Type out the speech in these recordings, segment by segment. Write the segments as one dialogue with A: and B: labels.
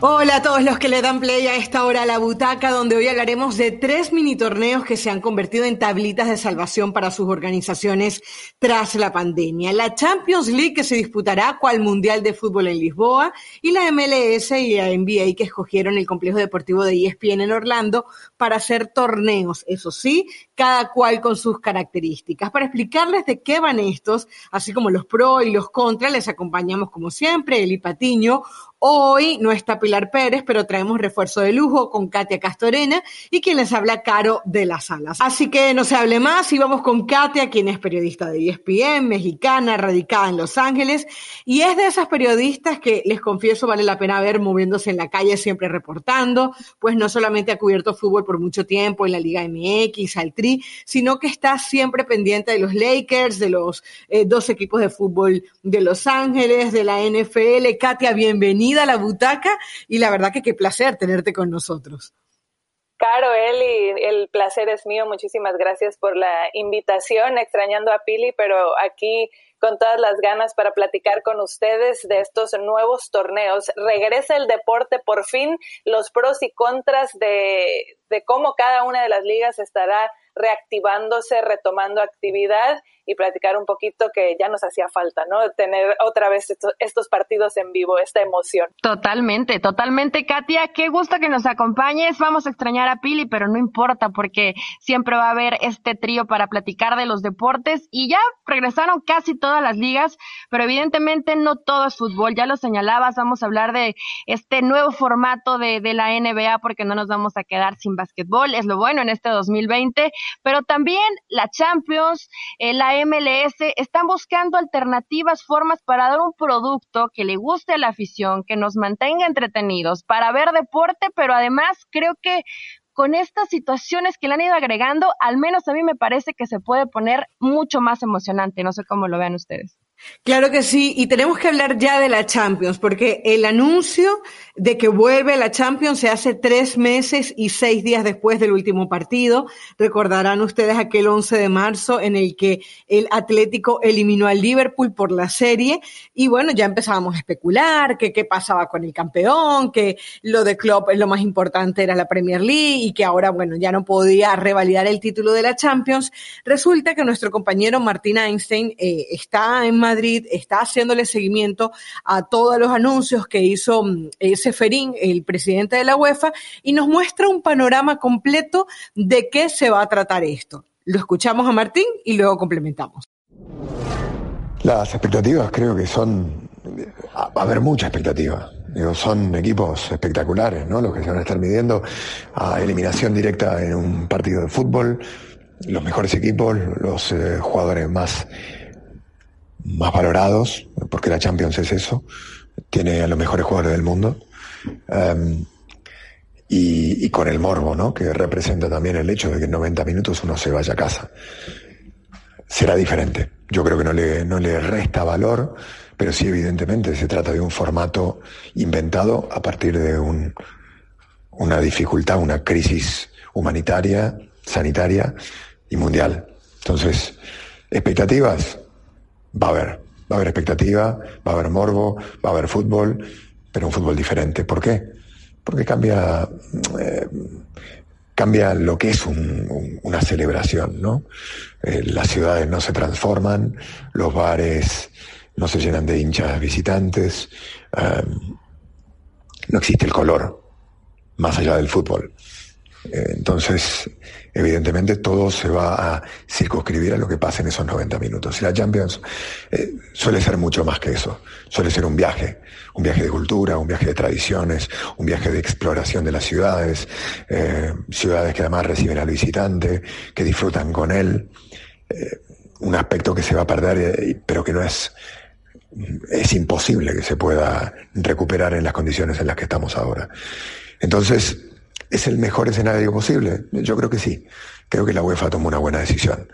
A: Hola a todos los que le dan play a esta hora a la butaca, donde hoy hablaremos de tres mini torneos que se han convertido en tablitas de salvación para sus organizaciones tras la pandemia. La Champions League que se disputará cual Mundial de Fútbol en Lisboa y la MLS y la NBA que escogieron el complejo deportivo de ESPN en Orlando para hacer torneos, eso sí, cada cual con sus características. Para explicarles de qué van estos, así como los pro y los contra, les acompañamos como siempre Eli Patiño, Hoy no está Pilar Pérez, pero traemos refuerzo de lujo con Katia Castorena y quien les habla Caro de las Alas. Así que no se hable más y vamos con Katia, quien es periodista de ESPN, mexicana, radicada en Los Ángeles y es de esas periodistas que les confieso vale la pena ver moviéndose en la calle siempre reportando, pues no solamente ha cubierto fútbol por mucho tiempo en la Liga MX, al Tri, sino que está siempre pendiente de los Lakers, de los eh, dos equipos de fútbol de Los Ángeles, de la NFL. Katia, bienvenida a la butaca y la verdad que qué placer tenerte con nosotros.
B: Caro, Eli, el placer es mío. Muchísimas gracias por la invitación, extrañando a Pili, pero aquí con todas las ganas para platicar con ustedes de estos nuevos torneos. Regresa el deporte por fin, los pros y contras de, de cómo cada una de las ligas estará reactivándose, retomando actividad y platicar un poquito que ya nos hacía falta, ¿no? Tener otra vez estos, partidos en vivo, esta emoción.
C: Totalmente, totalmente, Katia. Qué gusto que nos acompañes. Vamos a extrañar a Pili, pero no importa porque siempre va a haber este trío para platicar de los deportes y ya regresaron casi todas las ligas, pero evidentemente no todo es fútbol. Ya lo señalabas, vamos a hablar de este nuevo formato de, de la NBA porque no nos vamos a quedar sin básquetbol. Es lo bueno en este 2020, pero también la Champions, eh, la MLS están buscando alternativas, formas para dar un producto que le guste a la afición, que nos mantenga entretenidos, para ver deporte, pero además creo que con estas situaciones que le han ido agregando, al menos a mí me parece que se puede poner mucho más emocionante. No sé cómo lo vean ustedes.
A: Claro que sí, y tenemos que hablar ya de la Champions, porque el anuncio de que vuelve la Champions se hace tres meses y seis días después del último partido. Recordarán ustedes aquel 11 de marzo en el que el Atlético eliminó al Liverpool por la serie y bueno, ya empezábamos a especular que qué pasaba con el campeón, que lo de Klopp lo más importante era la Premier League y que ahora, bueno, ya no podía revalidar el título de la Champions. Resulta que nuestro compañero Martín Einstein eh, está en Madrid está haciéndole seguimiento a todos los anuncios que hizo eh, Seferín, el presidente de la UEFA, y nos muestra un panorama completo de qué se va a tratar esto. Lo escuchamos a Martín y luego complementamos.
D: Las expectativas creo que son, va a haber mucha expectativa. Son equipos espectaculares, ¿no? Los que se van a estar midiendo a eliminación directa en un partido de fútbol, los mejores equipos, los eh, jugadores más más valorados, porque la Champions es eso, tiene a los mejores jugadores del mundo, em, y, con el morbo, ¿no? Que representa también el hecho de que en 90 minutos uno se vaya a casa. Será diferente. Yo creo que no le, no le resta valor, pero sí evidentemente se trata de un formato inventado a partir de un, una dificultad, una crisis humanitaria, sanitaria y mundial. Entonces, expectativas, va a haber, va a haber expectativa, va a haber morbo, va a haber fútbol, pero un fútbol diferente. ¿Por qué? Porque cambia, eh, cambia lo que es una celebración, ¿no? Eh, las ciudades no se transforman, los bares no se llenan de hinchas visitantes, eh, no existe el color más allá del fútbol. entonces, evidentemente todo se va a circunscribir a lo que pasa en esos 90 minutos. Y la Champions eh, suele ser mucho más que eso. Suele ser un viaje, un viaje de cultura, un viaje de tradiciones, un viaje de exploración de las ciudades, eh, ciudades que además reciben al visitante, que disfrutan con él. Eh, un aspecto que se va a perder, pero que no es, es imposible que se pueda recuperar en las condiciones en las que estamos ahora. Entonces, ¿Es el mejor escenario posible? Yo creo que sí. Creo que la UEFA tomó una buena decisión.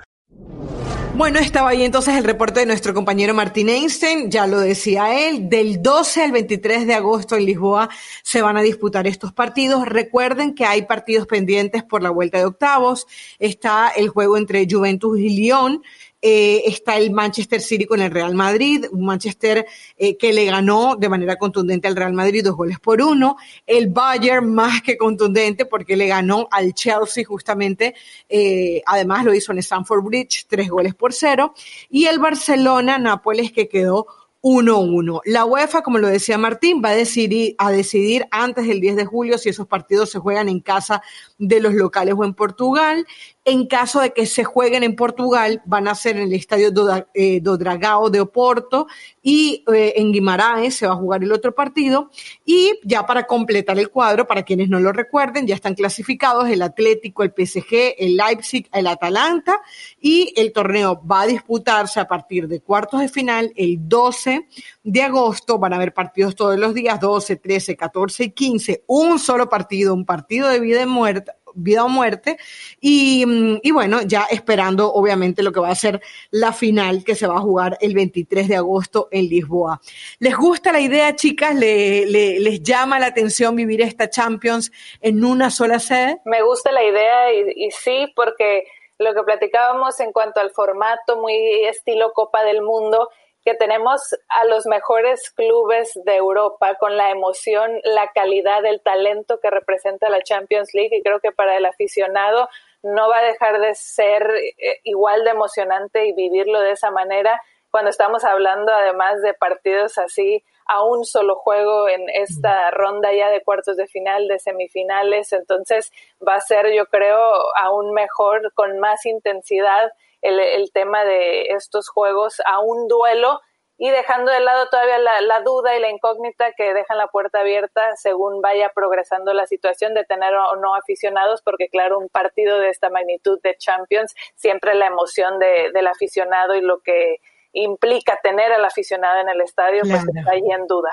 A: Bueno, estaba ahí entonces el reporte de nuestro compañero Martín Einstein, ya lo decía él, del 12 al 23 de agosto en Lisboa se van a disputar estos partidos. Recuerden que hay partidos pendientes por la vuelta de octavos, está el juego entre Juventus y Lyon, eh, está el Manchester City con el Real Madrid, un Manchester eh, que le ganó de manera contundente al Real Madrid dos goles por uno, el Bayern más que contundente porque le ganó al Chelsea justamente, eh, además lo hizo en Stamford Bridge, tres goles por cero, y el Barcelona, Nápoles que quedó 1-1. La UEFA, como lo decía Martín, va a decidir, a decidir antes del 10 de julio si esos partidos se juegan en casa de los locales o en Portugal. En caso de que se jueguen en Portugal, van a ser en el estadio do, eh, do Dragao de Oporto y eh, en Guimaraes se va a jugar el otro partido. Y ya para completar el cuadro, para quienes no lo recuerden, ya están clasificados el Atlético, el PSG, el Leipzig, el Atalanta y el torneo va a disputarse a partir de cuartos de final el 12 de agosto. Van a haber partidos todos los días, 12, 13, 14 y 15. Un solo partido, un partido de vida y muerte vida o muerte. Y, y, bueno, ya esperando obviamente lo que va a ser la final que se va a jugar el 23 de agosto en Lisboa. ¿Les gusta la idea, chicas? ¿Le, le, les llama la atención vivir esta Champions en una sola sede?
B: Me gusta la idea y, y sí, porque lo que platicábamos en cuanto al formato muy estilo Copa del Mundo, que tenemos a los mejores clubes de Europa con la emoción, la calidad, el talento que representa la Champions League y creo que para el aficionado no va a dejar de ser eh, igual de emocionante y vivirlo de esa manera. Cuando estamos hablando además de partidos así a un solo juego en esta ronda ya de cuartos de final, de semifinales, entonces va a ser yo creo aún mejor, con más intensidad el, el tema de estos juegos a un duelo y dejando de lado todavía la, la, duda y la incógnita que dejan la puerta abierta según vaya progresando la situación de tener o no aficionados, porque claro, un partido de esta magnitud de Champions, siempre la emoción de, del aficionado y lo que implica tener al aficionado en el estadio, pues claro. pues está ahí en duda.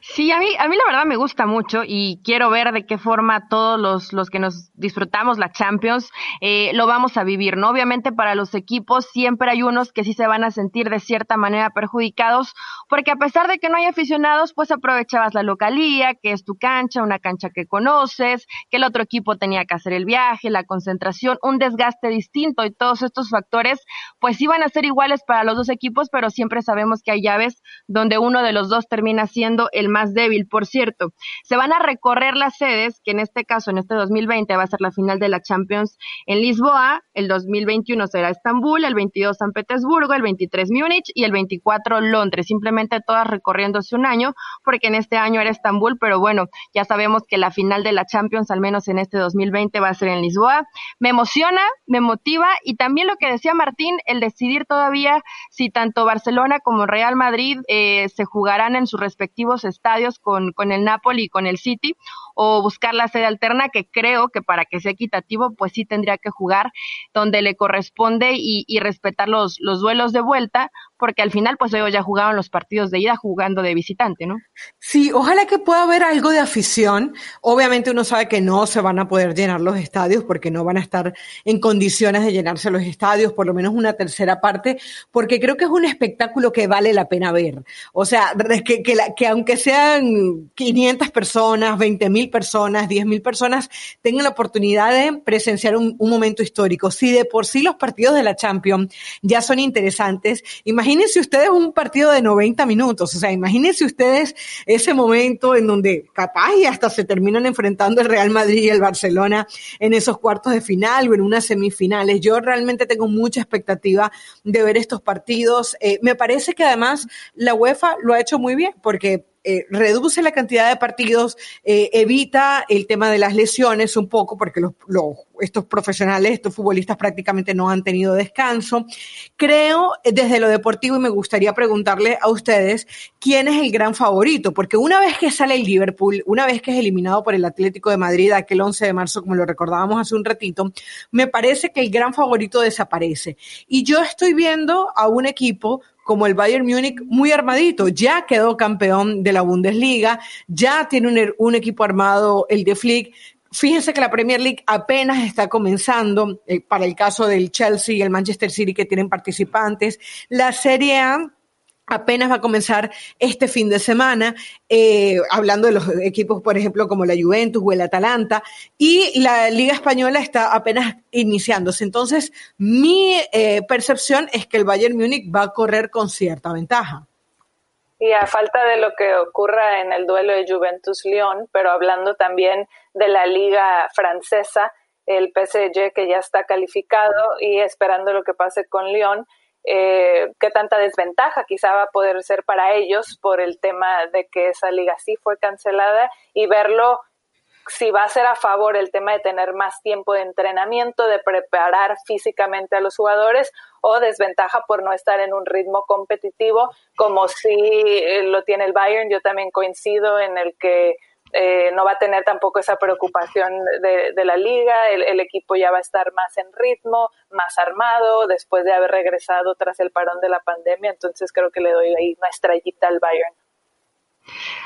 C: Sí, a mí, a mí la verdad me gusta mucho y quiero ver de qué forma todos los, los que nos disfrutamos la Champions eh, lo vamos a vivir, ¿no? Obviamente para los equipos siempre hay unos que sí se van a sentir de cierta manera perjudicados porque a pesar de que no hay aficionados, pues aprovechabas la localía, que es tu cancha, una cancha que conoces, que el otro equipo tenía que hacer el viaje, la concentración, un desgaste distinto y todos estos factores pues iban a ser iguales para los dos equipos, pero siempre sabemos que hay llaves donde uno de los dos termina siendo el más débil. Por cierto, se van a recorrer las sedes, que en este caso, en este 2020, va a ser la final de la Champions en Lisboa, el 2021 será Estambul, el 22 San Petersburgo, el 23 Múnich y el 24 Londres. Simplemente todas recorriéndose un año, porque en este año era Estambul, pero bueno, ya sabemos que la final de la Champions, al menos en este 2020, va a ser en Lisboa. Me emociona, me motiva y también lo que decía Martín, el decidir todavía si tanto Barcelona como Real Madrid eh, se jugarán en sus estadios con, con el Napoli y con el City o buscar la sede alterna que creo que para que sea equitativo pues sí tendría que jugar donde le corresponde y, respetar los, los duelos de vuelta porque al final pues ellos ya jugaban los partidos de ida jugando de visitante, ¿no?
A: Sí, ojalá que pueda haber algo de afición. Obviamente uno sabe que no se van a poder llenar los estadios porque no van a estar en condiciones de llenarse los estadios, por lo menos una tercera parte, porque creo que es un espectáculo que vale la pena ver. O sea, que, que, la, que aunque sean 500 personas, 20 mil personas, 10 mil personas, tengan la oportunidad de presenciar un, momento histórico. Si de por sí los partidos de la Champions ya son interesantes, imagínense ustedes un partido de 90 minutos, o sea, imagínense ustedes ese momento en donde capaz y hasta se terminan enfrentando el Real Madrid y el Barcelona en esos cuartos de final o en unas semifinales. Yo realmente tengo mucha expectativa de ver estos partidos. Eh, me parece que además la UEFA lo ha hecho muy bien porque eh, reduce la cantidad de partidos, eh, evita el tema de las lesiones un poco, porque los, los, estos profesionales, estos futbolistas prácticamente no han tenido descanso. Creo eh, desde lo deportivo y me gustaría preguntarle a ustedes quién es el gran favorito, porque una vez que sale el Liverpool, una vez que es eliminado por el Atlético de Madrid aquel 11 de marzo, como lo recordábamos hace un ratito, me parece que el gran favorito desaparece. Y yo estoy viendo a un equipo como el Bayern Múnich muy armadito, ya quedó campeón de la Bundesliga, ya tiene un, un equipo armado el de Flick. Fíjense que la Premier League apenas está comenzando eh, para el caso del Chelsea y el Manchester City que tienen participantes. La Serie A apenas va a comenzar este fin de semana, eh, hablando de los equipos, por ejemplo, como la Juventus o el Atalanta, y la Liga Española está apenas iniciándose. Entonces, mi eh, percepción es que el Bayern Múnich va a correr con cierta ventaja.
B: Y a falta de lo que ocurra en el duelo de Juventus-León, pero hablando también de la Liga Francesa, el PSG que ya está calificado y esperando lo que pase con León, eh, qué tanta desventaja quizá va a poder ser para ellos por el tema de que esa liga sí fue cancelada y verlo si va a ser a favor el tema de tener más tiempo de entrenamiento, de preparar físicamente a los jugadores o desventaja por no estar en un ritmo competitivo como si eh, lo tiene el Bayern. Yo también coincido en el que eh, no va a tener tampoco esa preocupación de, la liga, el, equipo ya va a estar más en ritmo, más armado, después de haber regresado tras el parón de la pandemia, entonces creo que le doy ahí una estrellita al Bayern.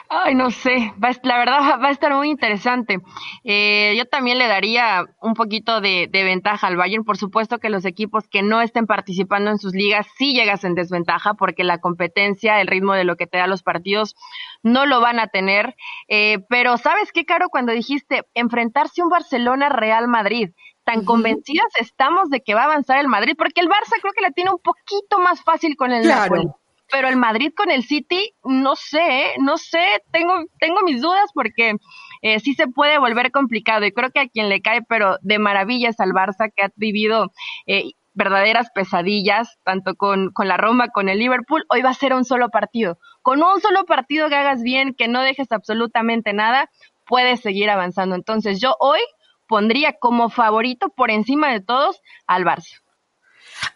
C: Ay, no sé, la verdad va a estar muy interesante. Eh, yo también le daría un poquito de, ventaja al Bayern. Por supuesto que los equipos que no estén participando en sus ligas sí llegas en desventaja porque la competencia, el ritmo de lo que te da los partidos no lo van a tener. Eh, pero ¿sabes qué, Caro? Cuando dijiste enfrentarse un Barcelona-Real Madrid, tan convencidas estamos de que va a avanzar el Madrid, porque el Barça creo que la tiene un poquito más fácil con el Napoli pero el Madrid con el City, no sé, no sé, tengo, tengo mis dudas porque eh, sí se puede volver complicado y creo que a quien le cae, pero de maravilla es al Barça que ha vivido eh, verdaderas pesadillas, tanto con, con la Roma, con el Liverpool, hoy va a ser un solo partido. Con un solo partido que hagas bien, que no dejes absolutamente nada, puedes seguir avanzando. Entonces yo hoy pondría como favorito por encima de todos al Barça.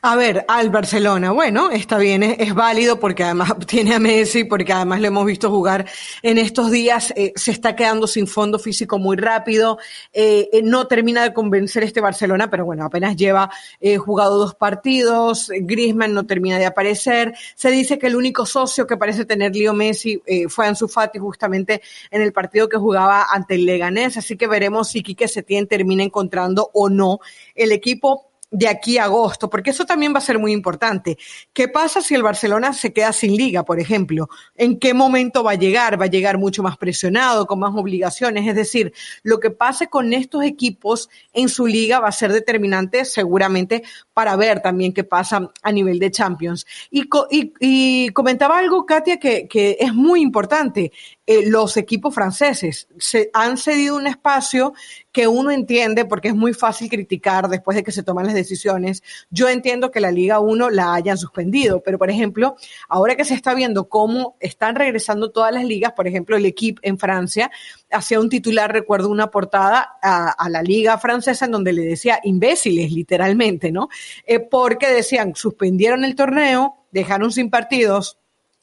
A: A ver, al Barcelona, bueno, está bien, es, válido porque además tiene a Messi, porque además lo hemos visto jugar en estos días, eh, se está quedando sin fondo físico muy rápido, eh, eh, no termina de convencer este Barcelona, pero bueno, apenas lleva jugado dos partidos, Griezmann no termina de aparecer, se dice que el único socio que parece tener Leo Messi fue Ansu Fati justamente en el partido que jugaba ante el Leganés, así que veremos si Quique Setién termina encontrando o no el equipo de aquí a agosto, porque eso también va a ser muy importante. ¿Qué pasa si el Barcelona se queda sin liga, por ejemplo? ¿En qué momento va a llegar? ¿Va a llegar mucho más presionado, con más obligaciones? Es decir, lo que pase con estos equipos en su liga va a ser determinante seguramente para ver también qué pasa a nivel de Champions. Y, comentaba algo, Katia, que, es muy importante. Eh, los equipos franceses se han cedido un espacio que uno entiende porque es muy fácil criticar después de que se toman las decisiones. Yo entiendo que la Liga 1 la hayan suspendido, pero por ejemplo, ahora que se está viendo cómo están regresando todas las ligas, por ejemplo, el equipo en Francia hacía un titular, recuerdo una portada a, la Liga francesa en donde le decía imbéciles, literalmente, ¿no? Eh, porque decían, suspendieron el torneo, dejaron sin partidos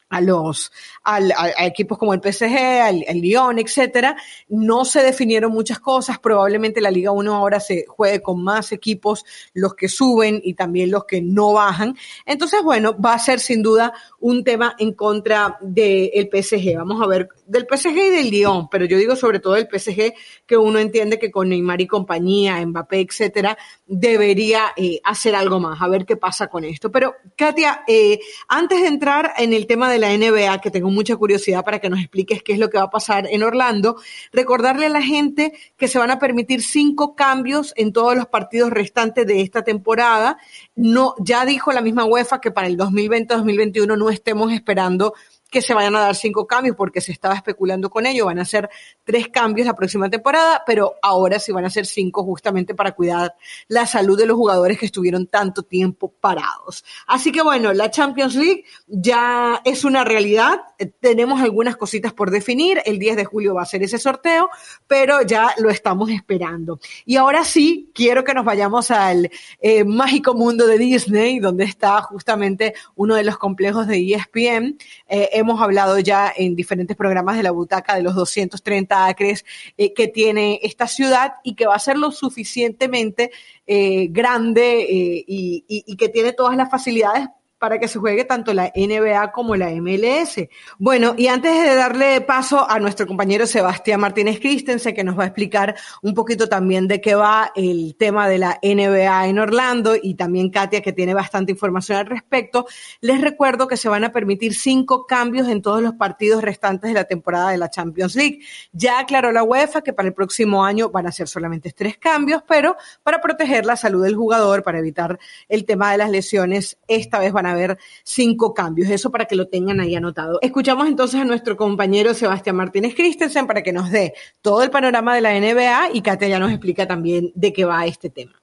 A: a los a, equipos como el PSG, al, Lyon, etcétera, no se definieron muchas cosas. Probablemente la Liga 1 ahora se juegue con más equipos, los que suben y también los que no bajan. Entonces, bueno, va a ser sin duda un tema en contra del PSG. Vamos a ver, del PSG y del Lyon, pero yo digo sobre todo del PSG, que uno entiende que con Neymar y compañía, Mbappé, etcétera, debería eh, hacer algo más, a ver qué pasa con esto. Pero, Katia, eh, antes de entrar en el tema de la NBA, que tengo mucha curiosidad para que nos expliques qué es lo que va a pasar en Orlando. Recordarle a la gente que se van a permitir cinco cambios en todos los partidos restantes de esta temporada. No, ya dijo la misma UEFA que para el 2020-2021 no estemos esperando que se vayan a dar cinco cambios porque se estaba especulando con ello. Van a ser tres cambios la próxima temporada, pero ahora sí van a ser cinco justamente para cuidar la salud de los jugadores que estuvieron tanto tiempo parados. Así que bueno, la Champions League ya es una realidad. Tenemos algunas cositas por definir. El 10 de julio va a ser ese sorteo, pero ya lo estamos esperando. Y ahora sí, quiero que nos vayamos al eh, mágico mundo de Disney, donde está justamente uno de los complejos de ESPN. Eh, hemos hablado ya en diferentes programas de la butaca de los 230 acres eh, que tiene esta ciudad y que va a ser lo suficientemente eh, grande eh, y, que tiene todas las facilidades para que se juegue tanto la NBA como la MLS. Bueno, y antes de darle paso a nuestro compañero Sebastián Martínez Christensen, que nos va a explicar un poquito también de qué va el tema de la NBA en Orlando, y también Katia, que tiene bastante información al respecto, les recuerdo que se van a permitir cinco cambios en todos los partidos restantes de la temporada de la Champions League. Ya aclaró la UEFA que para el próximo año van a ser solamente tres cambios, pero para proteger la salud del jugador, para evitar el tema de las lesiones, esta vez van a haber cinco cambios. Eso para que lo tengan ahí anotado. Escuchamos entonces a nuestro compañero Sebastián Martínez Christensen para que nos dé todo el panorama de la NBA y Katia ya nos explica también de qué va este tema.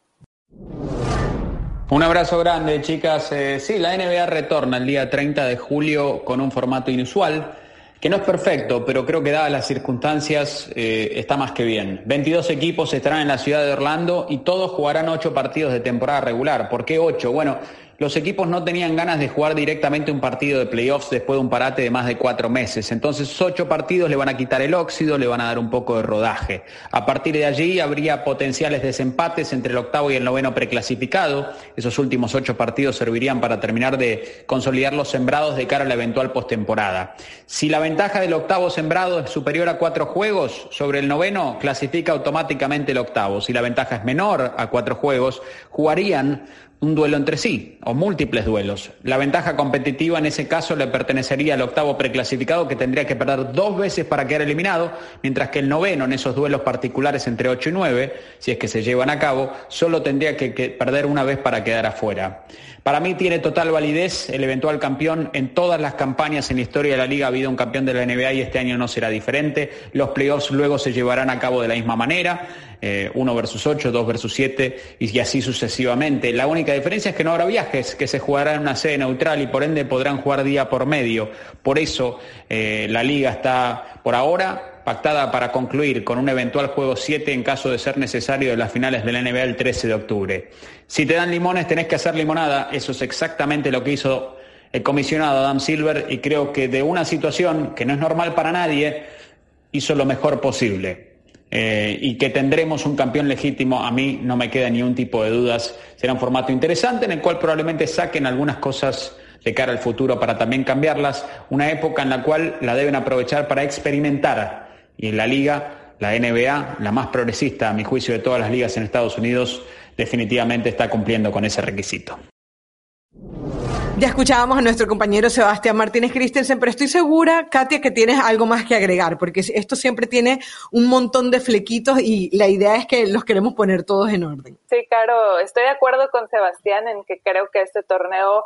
E: Un abrazo grande, chicas. Eh, sí, la NBA retorna el día 30 de julio con un formato inusual que no es perfecto, pero creo que dadas las circunstancias eh, está más que bien. 22 equipos estarán en la ciudad de Orlando y todos jugarán 8 partidos de temporada regular. ¿Por qué 8? Bueno, los equipos no tenían ganas de jugar directamente un partido de playoffs después de un parate de más de cuatro meses. Entonces, ocho partidos le van a quitar el óxido, le van a dar un poco de rodaje. A partir de allí habría potenciales desempates entre el octavo y el noveno preclasificado. Esos últimos ocho partidos servirían para terminar de consolidar los sembrados de cara a la eventual postemporada. Si la ventaja del octavo sembrado es superior a cuatro juegos sobre el noveno, clasifica automáticamente el octavo. Si la ventaja es menor a cuatro juegos, jugarían un duelo entre sí o múltiples duelos. La ventaja competitiva en ese caso le pertenecería al octavo preclasificado que tendría que perder dos veces para quedar eliminado, mientras que el noveno en esos duelos particulares entre 8 y 9, si es que se llevan a cabo, solo tendría que, perder una vez para quedar afuera. Para mí tiene total validez el eventual campeón. En todas las campañas en la historia de la liga ha habido un campeón de la NBA y este año no será diferente. Los playoffs luego se llevarán a cabo de la misma manera. Eh, uno versus 8, 2 versus 7 y así sucesivamente. La única diferencia es que no habrá viajes, que se jugará en una sede neutral y por ende podrán jugar día por medio. Por eso eh, la liga está por ahora pactada para concluir con un eventual juego 7 en caso de ser necesario de las finales de la NBA el 13 de octubre. Si te dan limones tenés que hacer limonada, eso es exactamente lo que hizo el comisionado Adam Silver y creo que de una situación que no es normal para nadie, hizo lo mejor posible. Eh, y que tendremos un campeón legítimo, a mí no me queda ni un tipo de dudas. Será un formato interesante en el cual probablemente saquen algunas cosas de cara al futuro para también cambiarlas, una época en la cual la deben aprovechar para experimentar. Y en la liga, la NBA, la más progresista a mi juicio de todas las ligas en Estados Unidos, definitivamente está cumpliendo con ese requisito.
A: Ya escuchábamos a nuestro compañero Sebastián Martínez Christensen, pero estoy segura, Katia, que tienes algo más que agregar, porque esto siempre tiene un montón de flequitos y la idea es que los queremos poner todos en orden.
B: Sí, claro, estoy de acuerdo con Sebastián en que creo que este torneo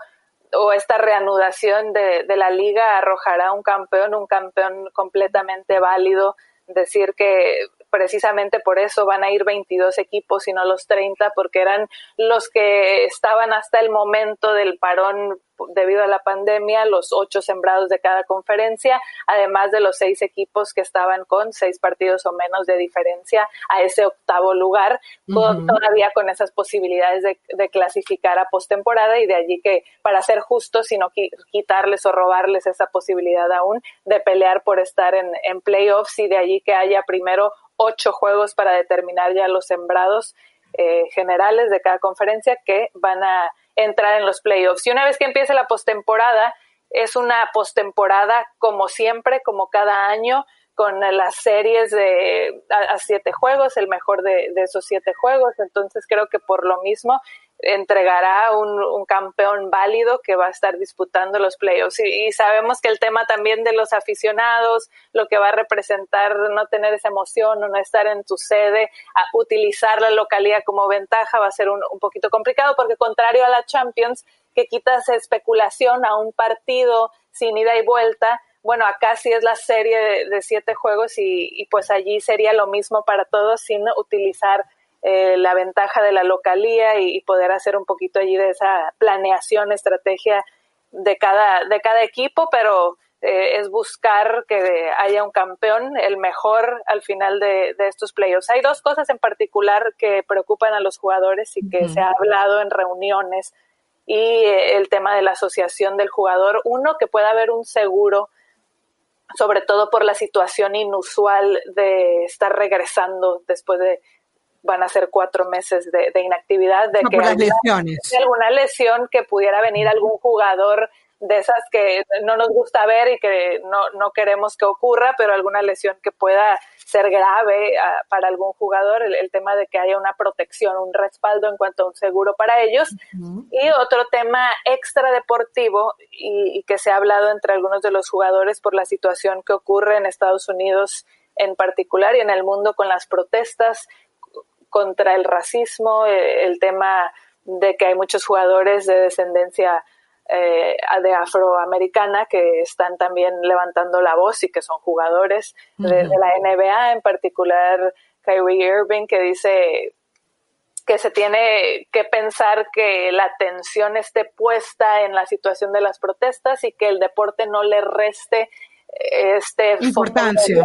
B: o esta reanudación de, de la liga arrojará un campeón, un campeón completamente válido, decir que precisamente por eso van a ir 22 equipos y no los 30, porque eran los que estaban hasta el momento del parón debido a la pandemia, los ocho sembrados de cada conferencia, además de los seis equipos que estaban con seis partidos o menos de diferencia a ese octavo lugar, todavía con esas posibilidades de, clasificar a postemporada y de allí que, para ser justos, sino quitarles o robarles esa posibilidad aún de pelear por estar en, en playoffs y de allí que haya primero ocho juegos para determinar ya los sembrados eh, generales de cada conferencia que van a entrar en los playoffs. Y una vez que empiece la postemporada, es una postemporada como siempre, como cada año, con las series de a, siete juegos, el mejor de, esos siete juegos. Entonces creo que por lo mismo entregará un, campeón válido que va a estar disputando los playoffs. Y, sabemos que el tema también de los aficionados, lo que va a representar no tener esa emoción no estar en tu sede, a utilizar la localidad como ventaja va a ser un, un poquito complicado porque contrario a la Champions, que quitas especulación a un partido sin ida y vuelta, bueno, acá sí es la serie de, siete juegos y, y, pues allí sería lo mismo para todos sin utilizar eh, la ventaja de la localía y, poder hacer un poquito allí de esa planeación, estrategia de cada, de cada equipo, pero eh, es buscar que haya un campeón, el mejor al final de, estos playoffs. Hay dos cosas en particular que preocupan a los jugadores y que se ha hablado en reuniones y eh, el tema de la asociación del jugador. Uno, que pueda haber un seguro sobre todo por la situación inusual de estar regresando después de van a ser cuatro meses de, inactividad, de
A: que
B: de alguna lesión que pudiera venir algún jugador de esas que no nos gusta ver y que no, no queremos que ocurra, pero alguna lesión que pueda ser grave ah, para algún jugador, el, tema de que haya una protección, un respaldo en cuanto a un seguro para ellos. Y otro tema extra deportivo y, que se ha hablado entre algunos de los jugadores por la situación que ocurre en Estados Unidos en particular y en el mundo con las protestas contra el racismo, eh, el tema de que hay muchos jugadores de descendencia eh, de afroamericana que están también levantando la voz y que son jugadores de, la NBA, en particular Kyrie Irving, que dice que se tiene que pensar que la atención esté puesta en la situación de las protestas y que el deporte no le reste eh, este
A: importancia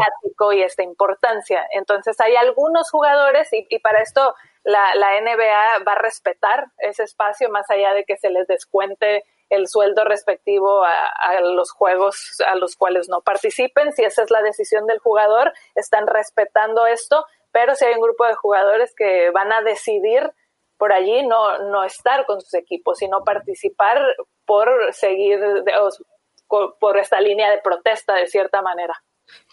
B: y esta importancia. Entonces hay algunos jugadores y, y para esto la, la, NBA va a respetar ese espacio más allá de que se les descuente el sueldo respectivo a, los juegos a los cuales no participen. Si esa es la decisión del jugador, están respetando esto, pero si hay un grupo de jugadores que van a decidir por allí no, no estar con sus equipos, sino participar por seguir por esta línea de protesta de cierta manera.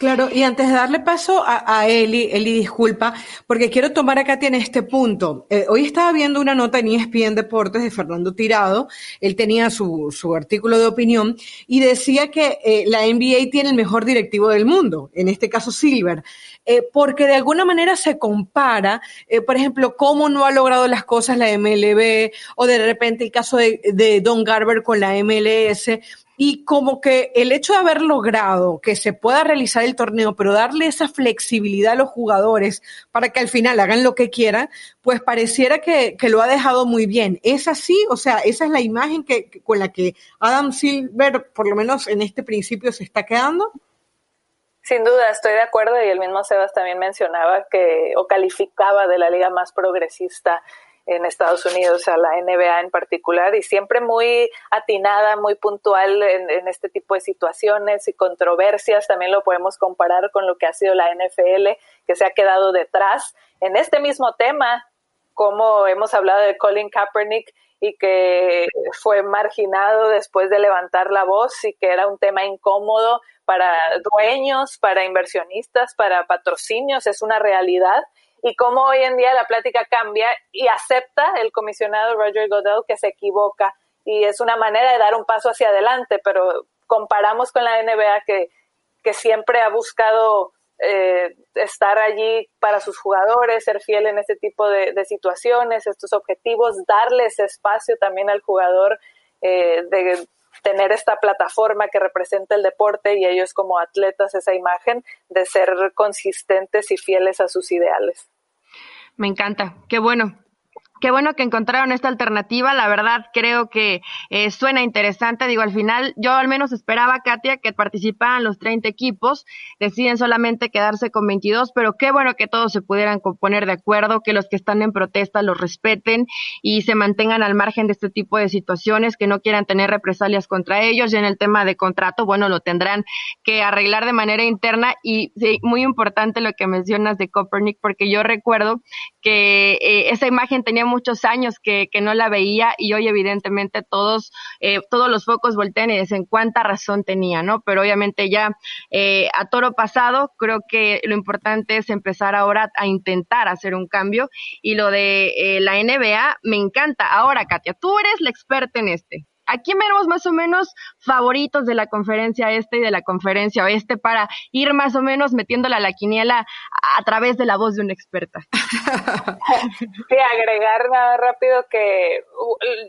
A: Claro, y antes de darle paso a, Eli, Eli, disculpa, porque quiero tomar acá tiene este punto. Eh, hoy estaba viendo una nota en ESPN Deportes de Fernando Tirado, él tenía su, su artículo de opinión y decía que eh, la NBA tiene el mejor directivo del mundo, en este caso Silver, eh, porque de alguna manera se compara, por ejemplo, cómo no ha logrado las cosas la MLB o de repente el caso de, de Don Garber con la MLS y como que el hecho de haber logrado que se pueda realizar el torneo, pero darle esa flexibilidad a los jugadores para que al final hagan lo que quieran, pues pareciera que, lo ha dejado muy bien. ¿Es así? O sea, esa es la imagen que, con la que Adam Silver, por lo menos en este principio, se está quedando.
B: Sin duda, estoy de acuerdo y el mismo Sebas también mencionaba que o calificaba de la liga más progresista en Estados Unidos, a la NBA en particular, y siempre muy atinada, muy puntual en, este tipo de situaciones y controversias. También lo podemos comparar con lo que ha sido la NFL, que se ha quedado detrás. En este mismo tema, como hemos hablado de Colin Kaepernick y que fue marginado después de levantar la voz y que era un tema incómodo para dueños, para inversionistas, para patrocinios, es una realidad y cómo hoy en día la plática cambia y acepta el comisionado Roger Goodell que se equivoca y es una manera de dar un paso hacia adelante, pero comparamos con la NBA que, que siempre ha buscado eh, estar allí para sus jugadores, ser fiel en este tipo de, situaciones, estos objetivos, darles espacio también al jugador eh, de tener esta plataforma que representa el deporte y ellos como atletas esa imagen de ser consistentes y fieles a sus ideales.
C: Me encanta, qué bueno. Qué bueno que encontraron esta alternativa, la verdad creo que eh, suena interesante, digo, al final yo al menos esperaba, Katia, que participaran los 30 equipos, deciden solamente quedarse con 22, pero qué bueno que todos se pudieran poner de acuerdo, que los que están en protesta los respeten y se mantengan al margen de este tipo de situaciones, que no quieran tener represalias contra ellos, y en el tema de contrato, bueno, lo tendrán que arreglar de manera interna. Y sí, muy importante lo que mencionas de Copernic, porque yo recuerdo que eh, esa imagen tenía muchos años que, que, no la veía y hoy evidentemente todos, eh, todos los focos voltean y dicen cuánta razón tenía, ¿no? Pero obviamente ya eh, a toro pasado, creo que lo importante es empezar ahora a intentar hacer un cambio y lo de eh, la NBA me encanta. Ahora, Katia, tú eres la experta en este. Aquí vemos más o menos favoritos de la conferencia este y de la conferencia oeste para ir más o menos metiéndola a la quiniela a través de la voz de una experta.
B: Sí, agregar nada rápido que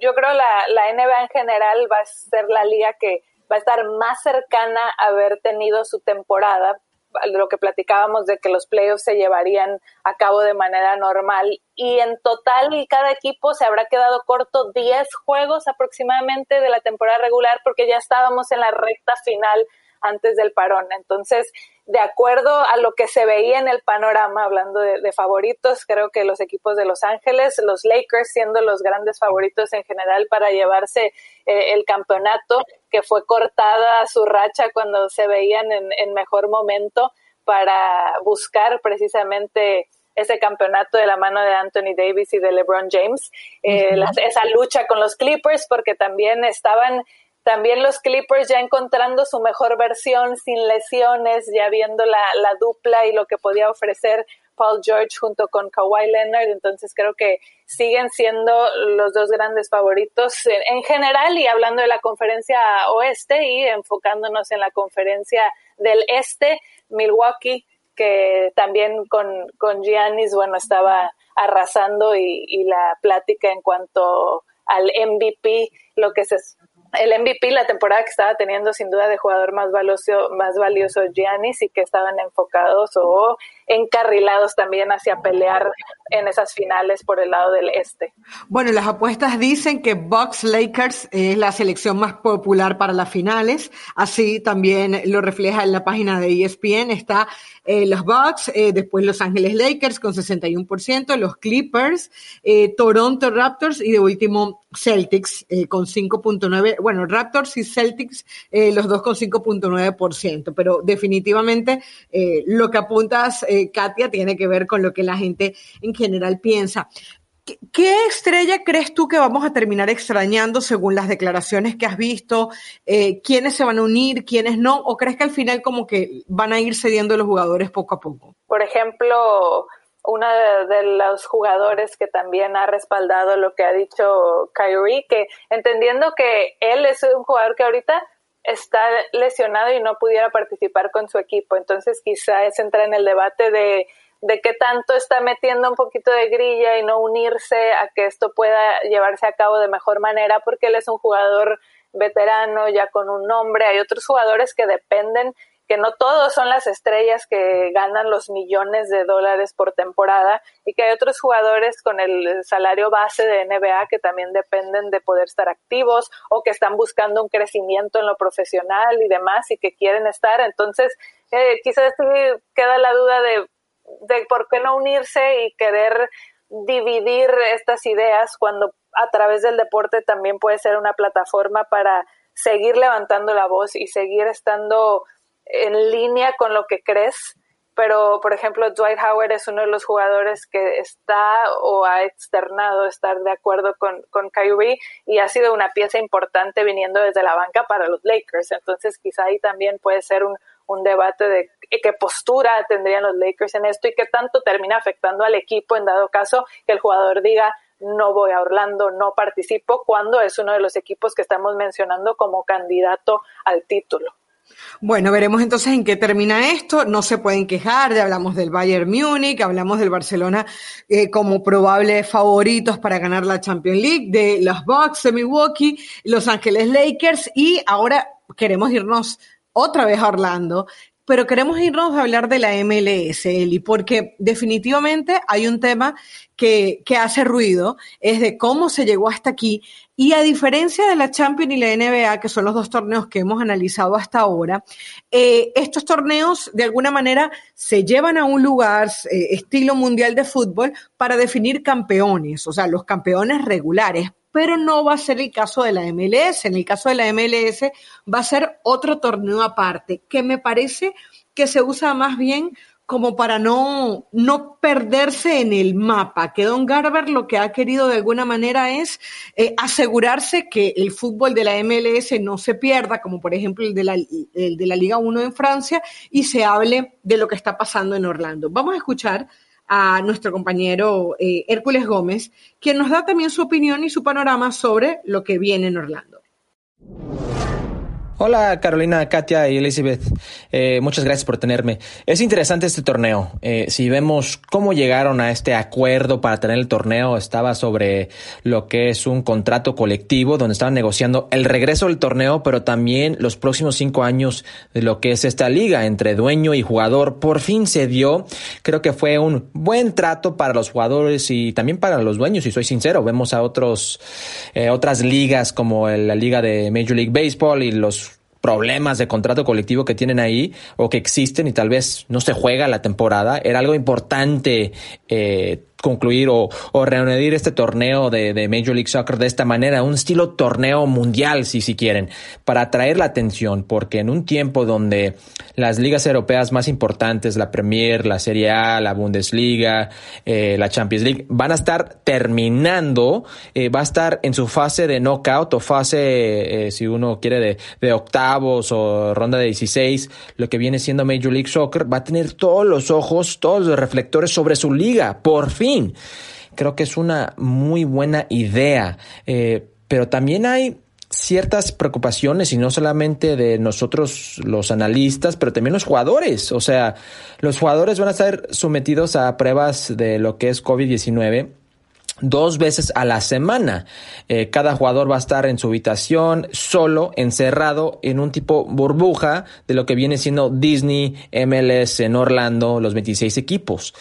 B: yo creo la, la NBA en general va a ser la liga que va a estar más cercana a haber tenido su temporada lo que platicábamos de que los playoffs se llevarían a cabo de manera normal y en total cada equipo se habrá quedado corto 10 juegos aproximadamente de la temporada regular porque ya estábamos en la recta final antes del parón. Entonces, de acuerdo a lo que se veía en el panorama, hablando de, favoritos, creo que los equipos de Los Ángeles, los Lakers siendo los grandes favoritos en general para llevarse eh, el campeonato, que fue cortada su racha cuando se veían en, mejor momento para buscar precisamente ese campeonato de la mano de Anthony Davis y de LeBron James, eh, esa lucha con los Clippers, porque también estaban también los Clippers ya encontrando su mejor versión sin lesiones, ya viendo la, la dupla y lo que podía ofrecer Paul George junto con Kawhi Leonard, entonces creo que siguen siendo los dos grandes favoritos en general y hablando de la conferencia oeste y enfocándonos en la conferencia del este, Milwaukee, que también con, con Giannis, bueno, estaba arrasando y, y la plática en cuanto al MVP, lo que se el MVP la temporada que estaba teniendo sin duda de jugador más valioso, más valioso Giannis y que estaban enfocados o encarrilados también hacia pelear en esas finales por el lado del este.
A: Bueno, las apuestas dicen que Bucks Lakers es la selección más popular para las finales, así también lo refleja en la página de ESPN, está eh, los Bucks, eh, después Los Ángeles Lakers con 61%, los Clippers, eh, Toronto Raptors y de último Celtics con 5.9, bueno, Raptors y Celtics los dos con 5.9%, pero definitivamente lo que apuntas Katia, tiene que ver con lo que la gente en general piensa. ¿Qué, estrella crees tú que vamos a terminar extrañando según las declaraciones que has visto? Eh, ¿Quiénes se van a unir, quiénes no? ¿O crees que al final como que van a ir cediendo los jugadores poco a poco?
B: Por ejemplo, uno de, los jugadores que también ha respaldado lo que ha dicho Kyrie, que entendiendo que él es un jugador que ahorita está lesionado y no pudiera participar con su equipo. Entonces quizá es entrar en el debate de, de qué tanto está metiendo un poquito de grilla y no unirse a que esto pueda llevarse a cabo de mejor manera porque él es un jugador veterano ya con un nombre. Hay otros jugadores que dependen que no todos son las estrellas que ganan los millones de dólares por temporada y que hay otros jugadores con el salario base de NBA que también dependen de poder estar activos o que están buscando un crecimiento en lo profesional y demás y que quieren estar. Entonces, eh, quizás queda la duda de, de por qué no unirse y querer dividir estas ideas cuando a través del deporte también puede ser una plataforma para seguir levantando la voz y seguir estando en línea con lo que crees, pero por ejemplo Dwight Howard es uno de los jugadores que está o ha externado estar de acuerdo con, con Kyrie y ha sido una pieza importante viniendo desde la banca para los Lakers, entonces quizá ahí también puede ser un, un debate de qué postura tendrían los Lakers en esto y qué tanto termina afectando al equipo en dado caso que el jugador diga no voy a Orlando, no participo, cuando es uno de los equipos que estamos mencionando como candidato al título.
A: Bueno, veremos entonces en qué termina esto. No se pueden quejar, ya hablamos del Bayern Múnich, hablamos del Barcelona eh, como probables favoritos para ganar la Champions League, de los Bucks de Milwaukee, Los Ángeles Lakers y ahora queremos irnos otra vez a Orlando, pero queremos irnos a hablar de la MLS, Eli, porque definitivamente hay un tema que, que, hace ruido, es de cómo se llegó hasta aquí. Y a diferencia de la Champions y la NBA, que son los dos torneos que hemos analizado hasta ahora, eh, estos torneos de alguna manera se llevan a un lugar eh, estilo mundial de fútbol para definir campeones, o sea, los campeones regulares pero no va a ser el caso de la MLS. En el caso de la MLS va a ser otro torneo aparte, que me parece que se usa más bien como para no, no perderse en el mapa, que Don Garber lo que ha querido de alguna manera es eh, asegurarse que el fútbol de la MLS no se pierda, como por ejemplo el de, la, de la Liga 1 en Francia, y se hable de lo que está pasando en Orlando. Vamos a escuchar a nuestro compañero eh, Hércules Gómez, quien nos da también su opinión y su panorama sobre lo que viene en Orlando.
F: Hola Carolina, Katia y Elizabeth. Eh, muchas gracias por tenerme. Es interesante este torneo. Eh, si vemos cómo llegaron a este acuerdo para tener el torneo, estaba sobre lo que es un contrato colectivo donde estaban negociando el regreso del torneo, pero también los próximos cinco años de lo que es esta liga entre dueño y jugador. Por fin se dio. Creo que fue un buen trato para los jugadores y también para los dueños, si soy sincero. Vemos a otros, eh, otras ligas como la liga de Major League Baseball y los problemas de contrato colectivo que tienen ahí o que existen y tal vez no se juega la temporada. Era algo importante eh, concluir o, reunir este torneo de, de, Major League Soccer de esta manera, un estilo torneo mundial, si, si quieren, para atraer la atención, porque en un tiempo donde las ligas europeas más importantes, la Premier, la Serie A, la Bundesliga, eh, la Champions League, van a estar terminando, eh, va a estar en su fase de knockout o fase, eh, si uno quiere, de, de octavos o ronda de 16, lo que viene siendo Major League Soccer, va a tener todos los ojos, todos los reflectores sobre su liga, por fin. Creo que es una muy buena idea, eh, pero también hay ciertas preocupaciones y no solamente de nosotros los analistas, pero también los jugadores. O sea, los jugadores van a estar sometidos a pruebas de lo que es COVID-19 dos veces a la semana. Eh, cada jugador va a estar en su habitación, solo, encerrado en un tipo burbuja de lo que viene siendo Disney, MLS en Orlando, los 26 equipos.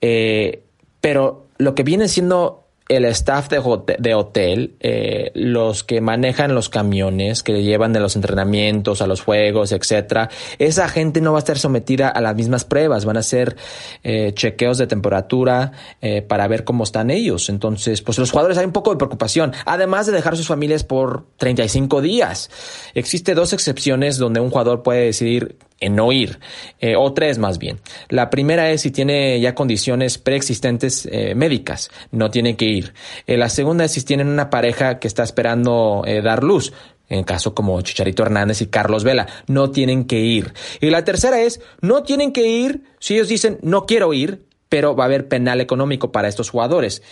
F: Eh, pero lo que viene siendo el staff de, hotel, eh, los que manejan los camiones, que llevan de los entrenamientos a los juegos, etcétera, esa gente no va a estar sometida a las mismas pruebas, van a hacer eh, chequeos de temperatura eh, para ver cómo están ellos. Entonces, pues los jugadores hay un poco de preocupación, además de dejar sus familias por 35 días. Existe dos excepciones donde un jugador puede decidir en no ir, eh, o tres más bien. La primera es si tiene ya condiciones preexistentes eh, médicas, no tiene que ir. Eh, la segunda es si tienen una pareja que está esperando eh, dar luz, en caso como Chicharito Hernández y Carlos Vela, no tienen que ir. Y la tercera es, no tienen que ir si ellos dicen no quiero ir, pero va a haber penal económico para estos jugadores.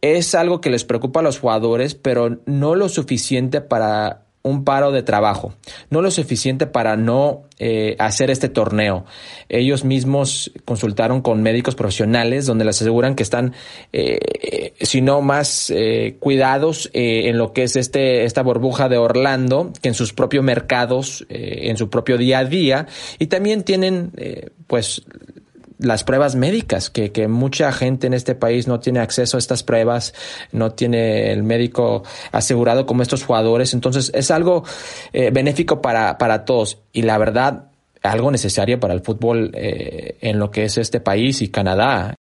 F: Es algo que les preocupa a los jugadores, pero no lo suficiente para un paro de trabajo, no lo suficiente para no eh, hacer este torneo. Ellos mismos consultaron con médicos profesionales donde les aseguran que están, eh, si no más, eh, cuidados eh, en lo que es este, esta burbuja de Orlando, que en sus propios mercados, eh, en su propio día a día, y también tienen, eh, pues, las pruebas médicas, que, que, mucha gente en este país no tiene acceso a estas pruebas, no tiene el médico asegurado como estos jugadores. Entonces es algo eh, benéfico para, para todos y la verdad algo necesario para el fútbol eh, en lo que es este país y Canadá.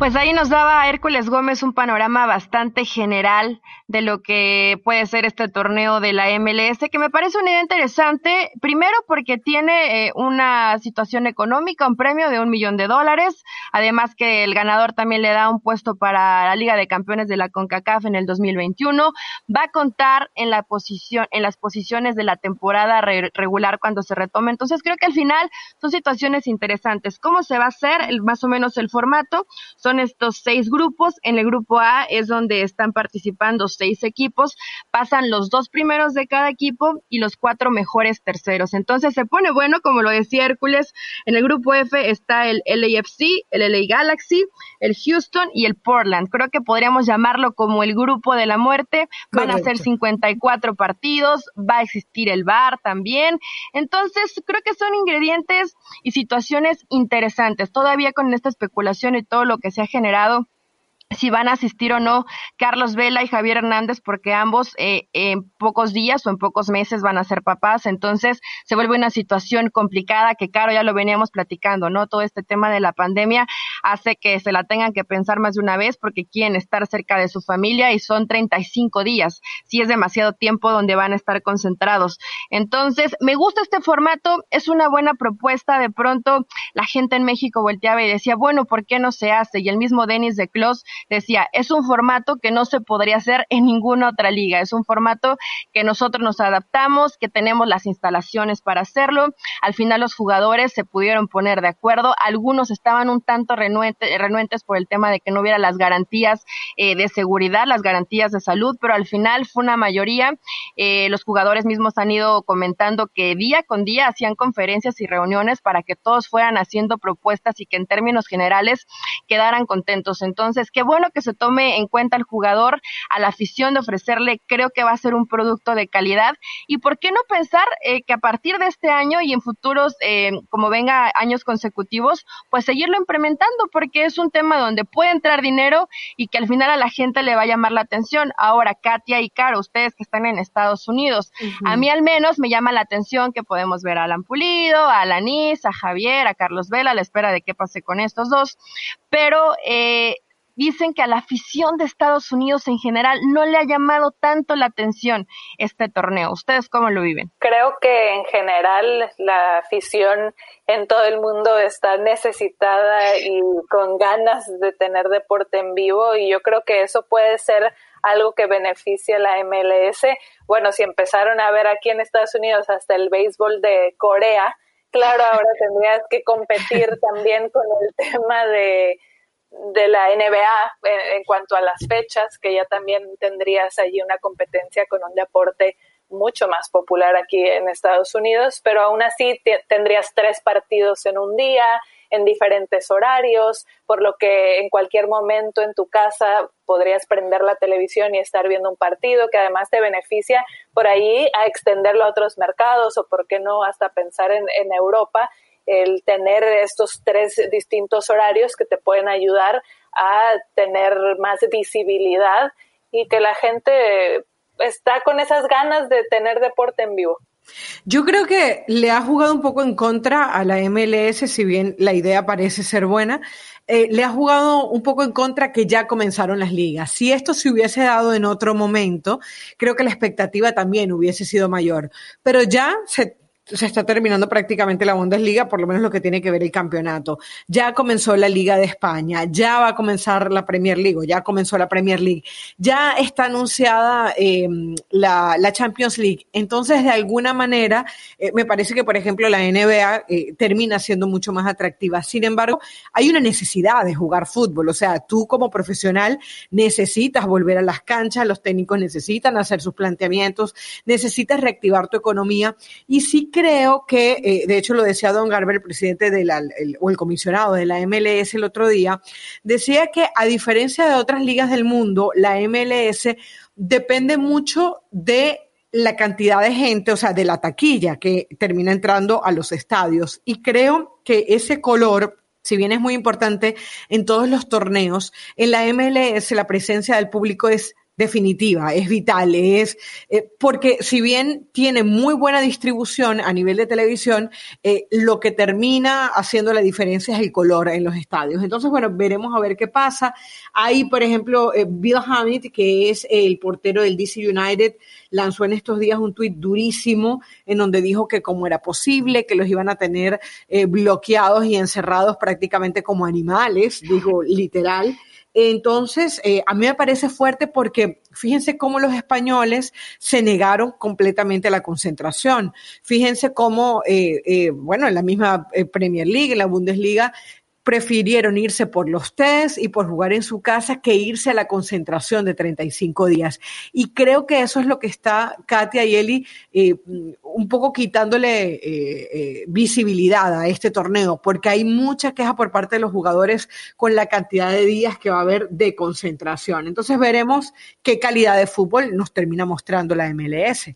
C: Pues ahí nos daba Hércules Gómez un panorama bastante general de lo que puede ser este torneo de la MLS, que me parece una idea interesante, primero porque tiene eh, una situación económica, un premio de un millón de dólares, además que el ganador también le da un puesto para la Liga de Campeones de la CONCACAF en el 2021, va a contar en la posición, en las posiciones de la temporada re regular cuando se retome, entonces creo que al final son situaciones interesantes. ¿Cómo se va a hacer? El, más o menos el formato. Estos seis grupos. En el grupo A es donde están participando seis equipos. Pasan los dos primeros de cada equipo y los cuatro mejores terceros. Entonces se pone bueno, como lo decía Hércules. En el grupo F está el LAFC, el LA Galaxy, el Houston y el Portland. Creo que podríamos llamarlo como el grupo de la muerte. Van Correcto. a ser 54 partidos. Va a existir el VAR también. Entonces creo que son ingredientes y situaciones interesantes. Todavía con esta especulación y todo lo que se ha generado si van a asistir o no Carlos Vela y Javier Hernández, porque ambos eh, en pocos días o en pocos meses van a ser papás, entonces se vuelve una situación complicada que, claro, ya lo veníamos platicando, ¿no? Todo este tema de la pandemia hace que se la tengan que pensar más de una vez porque quieren estar cerca de su familia y son 35 días, si es demasiado tiempo donde van a estar concentrados. Entonces, me gusta este formato, es una buena propuesta, de pronto la gente en México volteaba y decía, bueno, ¿por qué no se hace? Y el mismo Denis de Clos decía, es un formato que no se podría hacer en ninguna otra liga, es un formato que nosotros nos adaptamos, que tenemos las instalaciones para hacerlo. Al final los jugadores se pudieron poner de acuerdo, algunos estaban un tanto renuente, renuentes por el tema de que no hubiera las garantías eh, de seguridad, las garantías de salud, pero al final fue una mayoría. Eh, los jugadores mismos han ido comentando que día con día hacían conferencias y reuniones para que todos fueran haciendo propuestas y que en términos generales quedaran contentos. Entonces, qué bueno que se tome en cuenta al jugador, a la afición de ofrecerle, creo que va a ser un producto de calidad. Y por qué no pensar eh, que a partir de este año y en futuros, eh, como venga años consecutivos, pues seguirlo implementando, porque es un tema donde puede entrar dinero y que al final a la gente le va a llamar la atención. Ahora, Katia y Caro, ustedes que están en Estados Unidos, a mí al menos me llama la atención que podemos ver a Alan Pulido, a Alanis, a Javier, a Carlos Vela, a la espera de qué pase con estos dos, pero eh, dicen que a la afición de Estados Unidos en general no le ha llamado tanto la atención este torneo. ¿Ustedes cómo lo viven?
B: Creo que en general la afición en todo el mundo está necesitada y con ganas de tener deporte en vivo y yo creo que eso puede ser algo que beneficie a la MLS. Bueno, si empezaron a ver aquí en Estados Unidos hasta el béisbol de Corea, claro, ahora tendrías que competir también con el tema de, de la NBA en, en, cuanto a las fechas, que ya también tendrías allí una competencia con un deporte mucho más popular aquí en Estados Unidos, pero aún así tendrías tres partidos en un día, en diferentes horarios, por lo que en cualquier momento en tu casa podrías prender la televisión y estar viendo un partido que además te beneficia por ahí a extenderlo a otros mercados o, por qué no, hasta pensar en, en Europa, el tener estos tres distintos horarios que te pueden ayudar a tener más visibilidad y que la gente está con esas ganas de tener deporte en vivo.
A: Yo creo que le ha jugado un poco en contra a la MLS, si bien la idea parece ser buena, eh, le ha jugado un poco en contra que ya comenzaron las ligas. Si esto se hubiese dado en otro momento, creo que la expectativa también hubiese sido mayor. Pero ya se se está terminando prácticamente la Bundesliga, por lo menos lo que tiene que ver el campeonato. Ya comenzó la Liga de España, ya va a comenzar la Premier League, ya comenzó la Premier League, ya está anunciada eh, la, la, Champions League. Entonces, de alguna manera, eh, me parece que, por ejemplo, la NBA eh, termina siendo mucho más atractiva. Sin embargo, hay una necesidad de jugar fútbol. O sea, tú como profesional necesitas volver a las canchas, los técnicos necesitan hacer sus planteamientos, necesitas reactivar tu economía y sí creo que, eh, de hecho lo decía Don Garber, el presidente de la, o el comisionado de la MLS el otro día, decía que a diferencia de otras ligas del mundo, la MLS depende mucho de la cantidad de gente, o sea, de la taquilla que termina entrando a los estadios. Y creo que ese color, si bien es muy importante en todos los torneos, en la MLS la presencia del público es definitiva, es vital, es eh, porque si bien tiene muy buena distribución a nivel de televisión, eh, lo que termina haciendo la diferencia es el color en los estadios. Entonces, bueno, veremos a ver qué pasa. Hay, por ejemplo, eh, Bill Hammett, que es el portero del DC United, lanzó en estos días un tuit durísimo en donde dijo que cómo era posible, que los iban a tener bloqueados y encerrados prácticamente como animales, dijo literal. Entonces, eh, a mí me parece fuerte porque fíjense cómo los españoles se negaron completamente a la concentración. Fíjense cómo, eh, eh, bueno, en la misma eh, Premier League, en la Bundesliga, prefirieron irse por los test y por jugar en su casa que irse a la concentración de 35 días. Y creo que eso es lo que está Katia y Eli eh, un poco quitándole eh, eh, visibilidad a este torneo, porque hay mucha queja por parte de los jugadores con la cantidad de días que va a haber de concentración. Entonces veremos qué calidad de fútbol nos termina mostrando la MLS.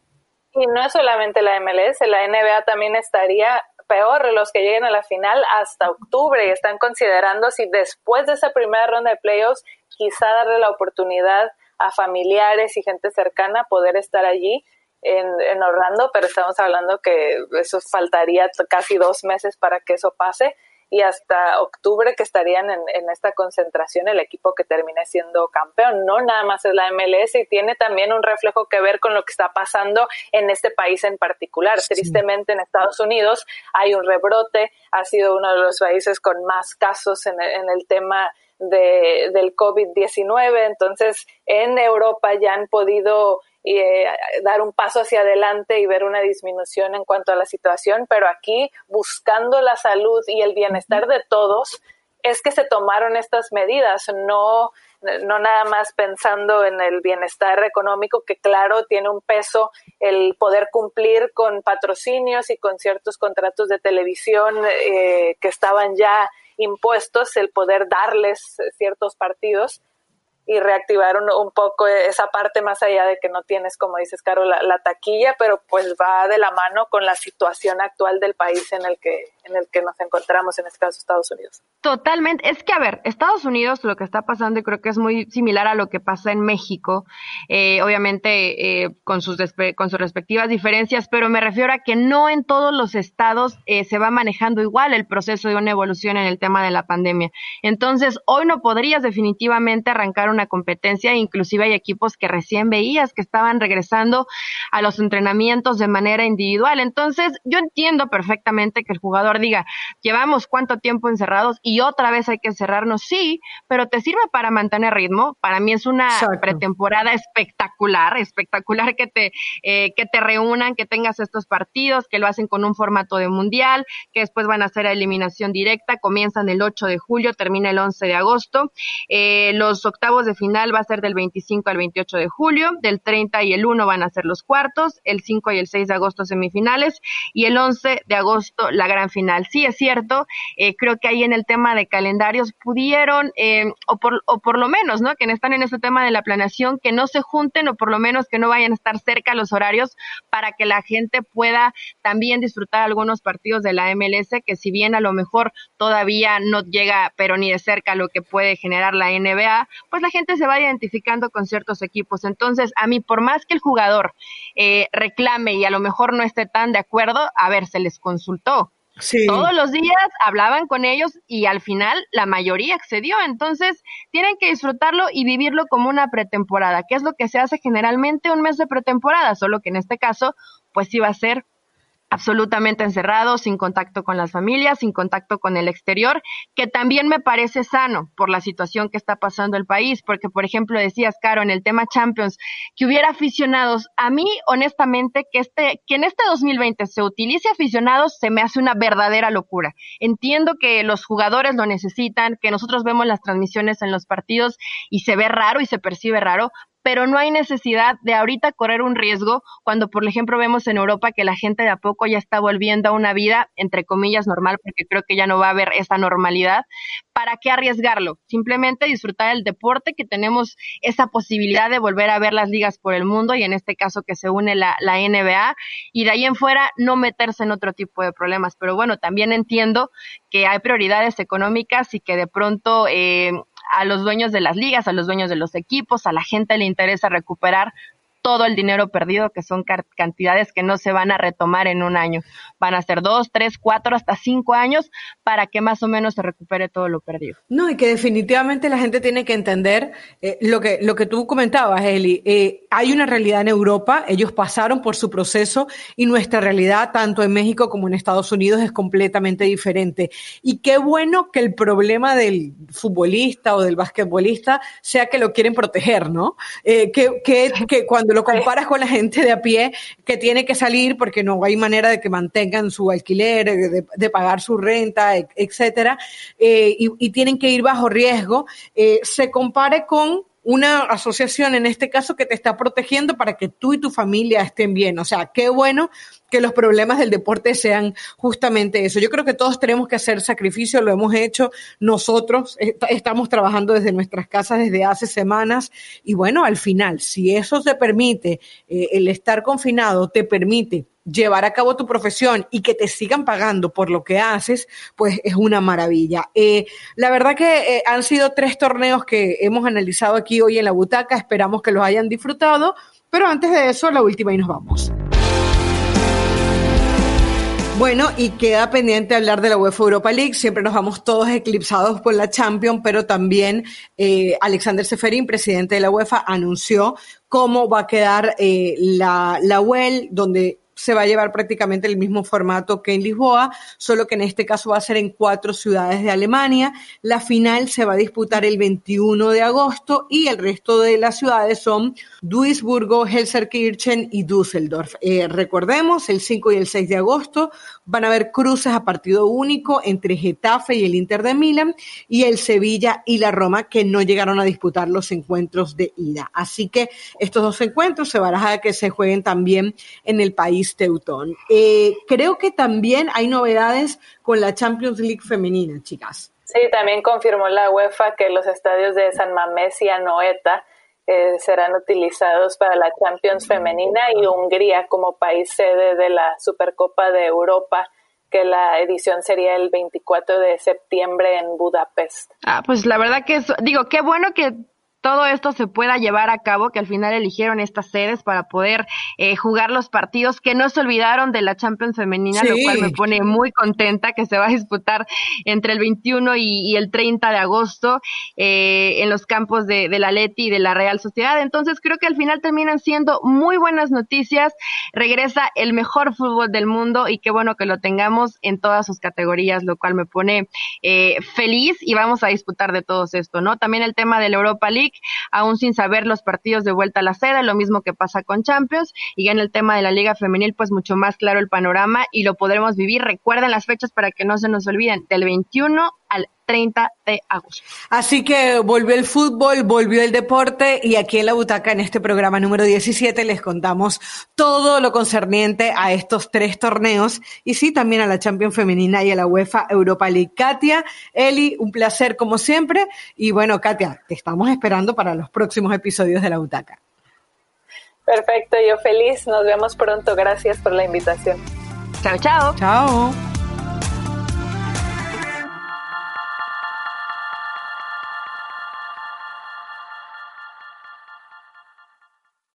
B: Y no es solamente la MLS, la NBA también estaría peor los que lleguen a la final hasta octubre y están considerando si después de esa primera ronda de playoffs quizá darle la oportunidad a familiares y gente cercana poder estar allí en, en Orlando, pero estamos hablando que eso faltaría casi dos meses para que eso pase y hasta octubre que estarían en, en, esta concentración el equipo que termine siendo campeón. No nada más es la MLS y tiene también un reflejo que ver con lo que está pasando en este país en particular. Sí. Tristemente en Estados Unidos hay un rebrote, ha sido uno de los países con más casos en el, en el tema de, del COVID-19. Entonces, en Europa ya han podido eh, dar un paso hacia adelante y ver una disminución en cuanto a la situación, pero aquí buscando la salud y el bienestar de todos es que se tomaron estas medidas, no, no nada más pensando en el bienestar económico, que claro, tiene un peso el poder cumplir con patrocinios y con ciertos contratos de televisión eh, que estaban ya impuestos, el poder darles ciertos partidos, y reactivar un, poco esa parte más allá de que no tienes, como dices, Caro, la, la, taquilla, pero pues va de la mano con la situación actual del país en el que en el que nos encontramos, en este caso Estados Unidos.
C: Totalmente. Es que, a ver, Estados Unidos lo que está pasando y creo que es muy similar a lo que pasa en México, eh, obviamente eh, con, sus con sus respectivas diferencias, pero me refiero a que no en todos los estados eh, se va manejando igual el proceso de una evolución en el tema de la pandemia. Entonces, hoy no podrías definitivamente arrancar una competencia, inclusive hay equipos que recién veías que estaban regresando a los entrenamientos de manera individual. Entonces, yo entiendo perfectamente que el jugador diga, llevamos cuánto tiempo encerrados y otra vez hay que encerrarnos, sí, pero te sirve para mantener ritmo. Para mí es una pretemporada espectacular, espectacular que te, eh, que te reúnan, que tengas estos partidos, que lo hacen con un formato de mundial, que después van a a eliminación directa, comienzan el 8 de julio, termina el 11 de agosto. Eh, los octavos de final va a ser del 25 al 28 de julio, del 30 y el 1 van a ser los cuartos, el 5 y el 6 de agosto semifinales y el 11 de agosto la gran final Sí, es cierto, eh, creo que ahí en el tema de calendarios pudieron, eh, o, por, o por lo menos, ¿no? Que están en ese tema de la planeación, que no se junten o por lo menos que no vayan a estar cerca los horarios para que la gente pueda también disfrutar algunos partidos de la MLS, que si bien a lo mejor todavía no llega, pero ni de cerca lo que puede generar la NBA, pues la gente se va identificando con ciertos equipos. Entonces, a mí, por más que el jugador eh, reclame y a lo mejor no esté tan de acuerdo, a ver, se les consultó todos los días hablaban con ellos y al final la mayoría accedió. Entonces tienen que disfrutarlo y vivirlo como una pretemporada, que es lo que se hace generalmente un mes de pretemporada, solo que en este caso pues iba a ser absolutamente encerrados, sin contacto con las familias, sin contacto con el exterior, que también me parece sano por la situación que está pasando el país, porque por ejemplo decías, Caro, en el tema Champions, que hubiera aficionados, a mí honestamente que este que en este 2020 se utilice aficionados se me hace una verdadera locura. Entiendo que los jugadores lo necesitan, que nosotros vemos las transmisiones en los partidos y se ve raro y se percibe raro, pero no hay necesidad de ahorita correr un riesgo cuando, por ejemplo, vemos en Europa que la gente de a poco ya está volviendo a una vida, entre comillas, normal, porque creo que ya no va a haber esa normalidad. ¿Para qué arriesgarlo? Simplemente disfrutar el deporte, que tenemos esa posibilidad de volver a ver las ligas por el mundo y en este caso que se une la, la NBA y de ahí en fuera no meterse en otro tipo de problemas. Pero bueno, también entiendo que hay prioridades económicas y que de pronto eh, a los dueños de las ligas, a los dueños de los equipos, a la gente le interesa recuperar todo el dinero perdido, que son cantidades que no se van a retomar en un año. Van a ser dos, tres, cuatro, hasta cinco años para que más o menos se recupere todo lo perdido.
A: No, y que definitivamente la gente tiene que entender eh, lo, que, lo que tú comentabas, Eli. Eh, hay una realidad en Europa, ellos pasaron por su proceso y nuestra realidad, tanto en México como en Estados Unidos, es completamente diferente. Y qué bueno que el problema del futbolista o del basquetbolista sea que lo quieren proteger, ¿no? Eh, que, que, que cuando lo comparas con la gente de a pie que tiene que salir porque no hay manera de que mantengan su alquiler, de, pagar su renta, etcétera, eh, y, tienen que ir bajo riesgo, eh, se compare con una asociación en este caso que te está protegiendo para que tú y tu familia estén bien. O sea, qué bueno que los problemas del deporte sean justamente eso. Yo creo que todos tenemos que hacer sacrificio, lo hemos hecho nosotros, estamos trabajando desde nuestras casas desde hace semanas y bueno, al final, si eso te permite, eh, el estar confinado te permite llevar a cabo tu profesión y que te sigan pagando por lo que haces, pues es una maravilla. Eh, la verdad que eh, han sido tres torneos que hemos analizado aquí hoy en la butaca, esperamos que los hayan disfrutado, pero antes de eso, la última y nos vamos. Bueno, y queda pendiente hablar de la UEFA Europa League. Siempre nos vamos todos eclipsados por la Champions, pero también eh, Alexander Seferin, presidente de la UEFA, anunció cómo va a quedar la, la UEL, donde se va a llevar prácticamente el mismo formato que en Lisboa, solo que en este caso va a ser en cuatro ciudades de Alemania. La final se va a disputar el 21 de agosto y el resto de las ciudades son Duisburgo, Helserkirchen y Düsseldorf. Eh, recordemos, el 5 y el 6 de agosto van a haber cruces a partido único entre Getafe y el Inter de Milán y el Sevilla y la Roma que no llegaron a disputar los encuentros de ida. Así que estos dos encuentros se van a que se jueguen también en el país Teutón. Eh, creo que también hay novedades con la Champions League femenina, chicas.
B: Sí, también confirmó la UEFA que los estadios de San Mamés y Anoeta eh, serán utilizados para la Champions femenina y Hungría como país sede de la Supercopa de Europa que la edición sería el 24 de septiembre en Budapest.
C: Ah, pues la verdad que digo, qué bueno que todo esto se pueda llevar a cabo, que al final eligieron estas sedes para poder eh, jugar los partidos, que no se olvidaron de la Champions femenina, lo cual me pone muy contenta, que se va a disputar entre el 21 y, el 30 de agosto eh, en los campos de, de la Leti y de la Real Sociedad. Entonces creo que al final terminan siendo muy buenas noticias. Regresa el mejor fútbol del mundo y qué bueno que lo tengamos en todas sus categorías, lo cual me pone eh, feliz y vamos a disputar de todo esto, ¿no? También el tema de la Europa League aún sin saber los partidos de vuelta a la sede, lo mismo que pasa con Champions, y en el tema de la Liga Femenil, pues mucho más claro el panorama y lo podremos vivir. Recuerden las fechas para que no se nos olviden, del 21 al 30 de agosto.
A: Así que volvió el fútbol, volvió el deporte y aquí en la butaca, en este programa número 17, les contamos todo lo concerniente a estos tres torneos y sí, también a la Champions Femenina y a la UEFA Europa League. Katia, Eli, un placer como siempre y bueno, Katia, te estamos esperando para los próximos episodios de la butaca.
B: Perfecto, yo feliz, nos vemos pronto, gracias por la invitación.
C: Chao, chao.
A: Chao.